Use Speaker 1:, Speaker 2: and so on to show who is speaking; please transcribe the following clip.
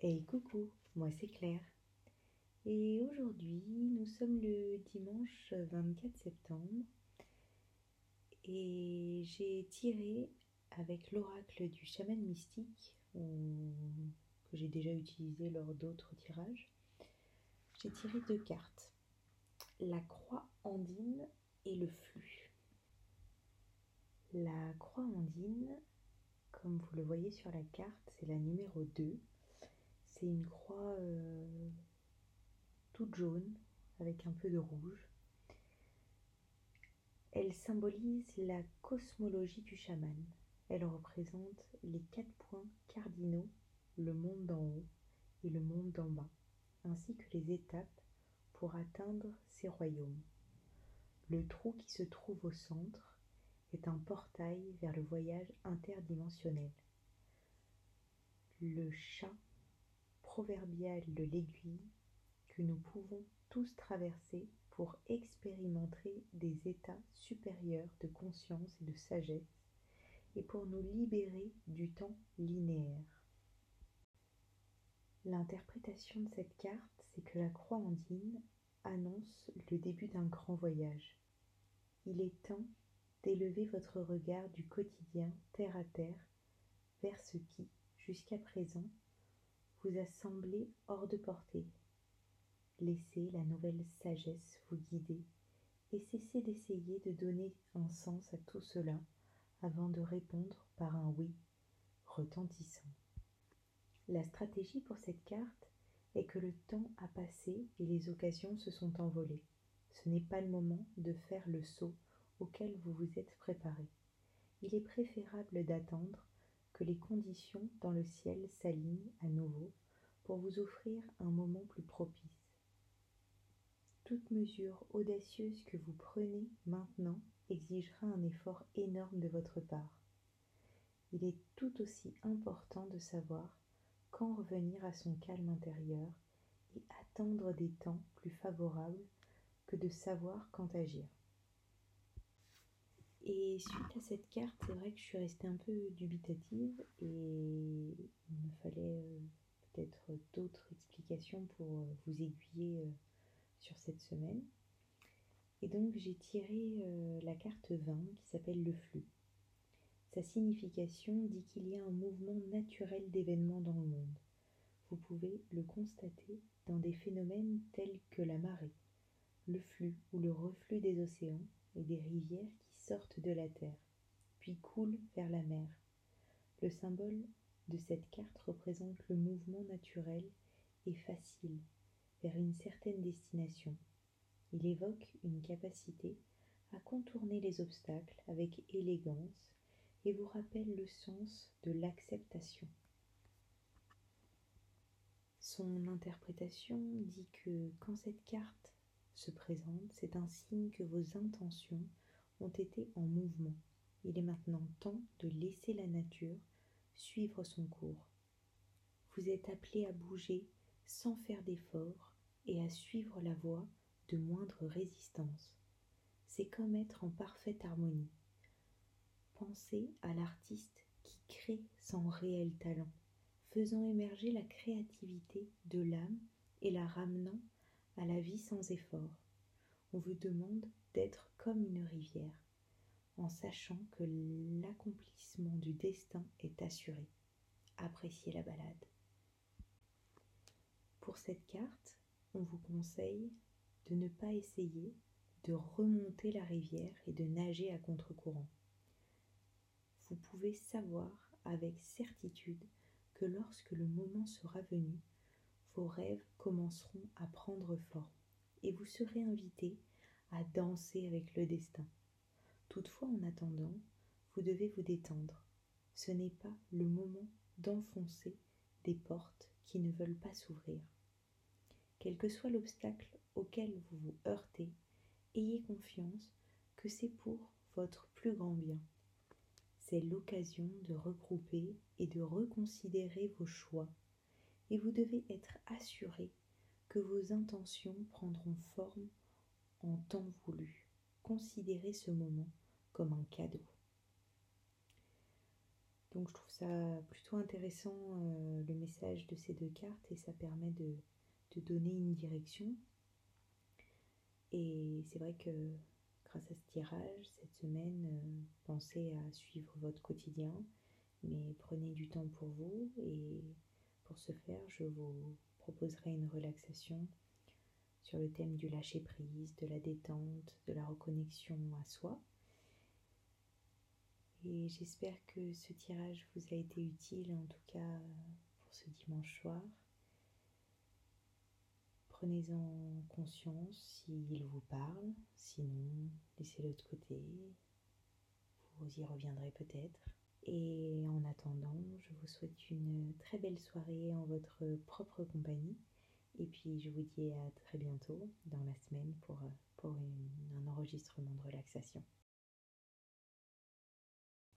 Speaker 1: Hey coucou, moi c'est Claire. Et aujourd'hui, nous sommes le dimanche 24 septembre et j'ai tiré avec l'oracle du chaman mystique que j'ai déjà utilisé lors d'autres tirages. J'ai tiré deux cartes, la croix andine et le flux. La croix andine, comme vous le voyez sur la carte, c'est la numéro 2 c'est une croix euh, toute jaune avec un peu de rouge. Elle symbolise la cosmologie du chaman. Elle représente les quatre points cardinaux, le monde d'en haut et le monde d'en bas, ainsi que les étapes pour atteindre ces royaumes. Le trou qui se trouve au centre est un portail vers le voyage interdimensionnel. Le chat de l'aiguille que nous pouvons tous traverser pour expérimenter des états supérieurs de conscience et de sagesse et pour nous libérer du temps linéaire. L'interprétation de cette carte, c'est que la croix andine annonce le début d'un grand voyage. Il est temps d'élever votre regard du quotidien terre à terre vers ce qui, jusqu'à présent, vous a semblé hors de portée. Laissez la nouvelle sagesse vous guider et cessez d'essayer de donner un sens à tout cela avant de répondre par un oui retentissant. La stratégie pour cette carte est que le temps a passé et les occasions se sont envolées. Ce n'est pas le moment de faire le saut auquel vous vous êtes préparé. Il est préférable d'attendre les conditions dans le ciel s'alignent à nouveau pour vous offrir un moment plus propice. Toute mesure audacieuse que vous prenez maintenant exigera un effort énorme de votre part. Il est tout aussi important de savoir quand revenir à son calme intérieur et attendre des temps plus favorables que de savoir quand agir. Et suite à cette carte, c'est vrai que je suis restée un peu dubitative et il me fallait euh, peut-être d'autres explications pour euh, vous aiguiller euh, sur cette semaine. Et donc j'ai tiré la carte 20 qui s'appelle le flux. Sa signification dit qu'il y a un mouvement naturel d'événements dans le monde. Vous pouvez le constater dans des phénomènes tels que la marée, le flux ou le reflux des océans et des rivières qui sortent de la terre, puis coulent vers la mer. Le symbole de cette carte représente le mouvement naturel et facile vers une certaine destination. Il évoque une capacité à contourner les obstacles avec élégance et vous rappelle le sens de l'acceptation. Son interprétation dit que quand cette carte se présente, c'est un signe que vos intentions ont été en mouvement. Il est maintenant temps de laisser la nature suivre son cours. Vous êtes appelé à bouger sans faire d'effort et à suivre la voie de moindre résistance. C'est comme être en parfaite harmonie. Pensez à l'artiste qui crée sans réel talent, faisant émerger la créativité de l'âme et la ramenant à la vie sans effort. On vous demande comme une rivière, en sachant que l'accomplissement du destin est assuré. Appréciez la balade. Pour cette carte, on vous conseille de ne pas essayer de remonter la rivière et de nager à contre-courant. Vous pouvez savoir avec certitude que lorsque le moment sera venu, vos rêves commenceront à prendre forme et vous serez invité à danser avec le destin. Toutefois, en attendant, vous devez vous détendre. Ce n'est pas le moment d'enfoncer des portes qui ne veulent pas s'ouvrir. Quel que soit l'obstacle auquel vous vous heurtez, ayez confiance que c'est pour votre plus grand bien. C'est l'occasion de regrouper et de reconsidérer vos choix, et vous devez être assuré que vos intentions prendront forme en temps voulu. Considérez ce moment comme un cadeau. Donc je trouve ça plutôt intéressant euh, le message de ces deux cartes et ça permet de, donner une direction. Et c'est vrai que grâce à ce tirage, cette semaine, euh, pensez à suivre votre quotidien, mais prenez du temps pour vous et pour ce faire, je vous proposerai une relaxation sur le thème du lâcher prise, de la détente, de la reconnexion à soi. Et j'espère que ce tirage vous a été utile, en tout cas pour ce dimanche soir. Prenez-en conscience s'il vous parle, sinon laissez-le de côté, vous y reviendrez peut-être. Et en attendant, je vous souhaite une très belle soirée en votre propre compagnie. Et puis je vous dis à très bientôt dans la semaine pour, pour un enregistrement de relaxation.